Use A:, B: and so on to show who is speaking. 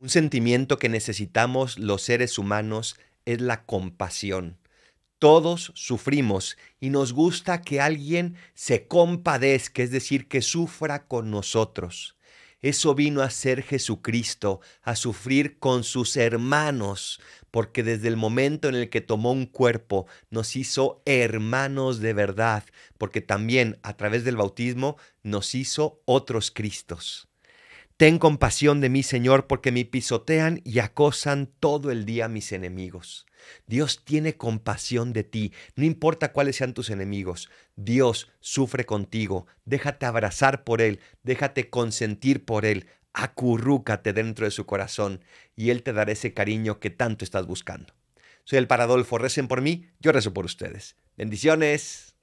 A: Un sentimiento que necesitamos los seres humanos es la compasión. Todos sufrimos y nos gusta que alguien se compadezca, es decir, que sufra con nosotros. Eso vino a ser Jesucristo, a sufrir con sus hermanos, porque desde el momento en el que tomó un cuerpo nos hizo hermanos de verdad, porque también a través del bautismo nos hizo otros Cristos. Ten compasión de mí, Señor, porque me pisotean y acosan todo el día mis enemigos. Dios tiene compasión de ti, no importa cuáles sean tus enemigos. Dios sufre contigo, déjate abrazar por Él, déjate consentir por Él, acurrúcate dentro de su corazón y Él te dará ese cariño que tanto estador buscando. Soy el Paradolfo, recen por mí, yo rezo por ustedes. Bendiciones.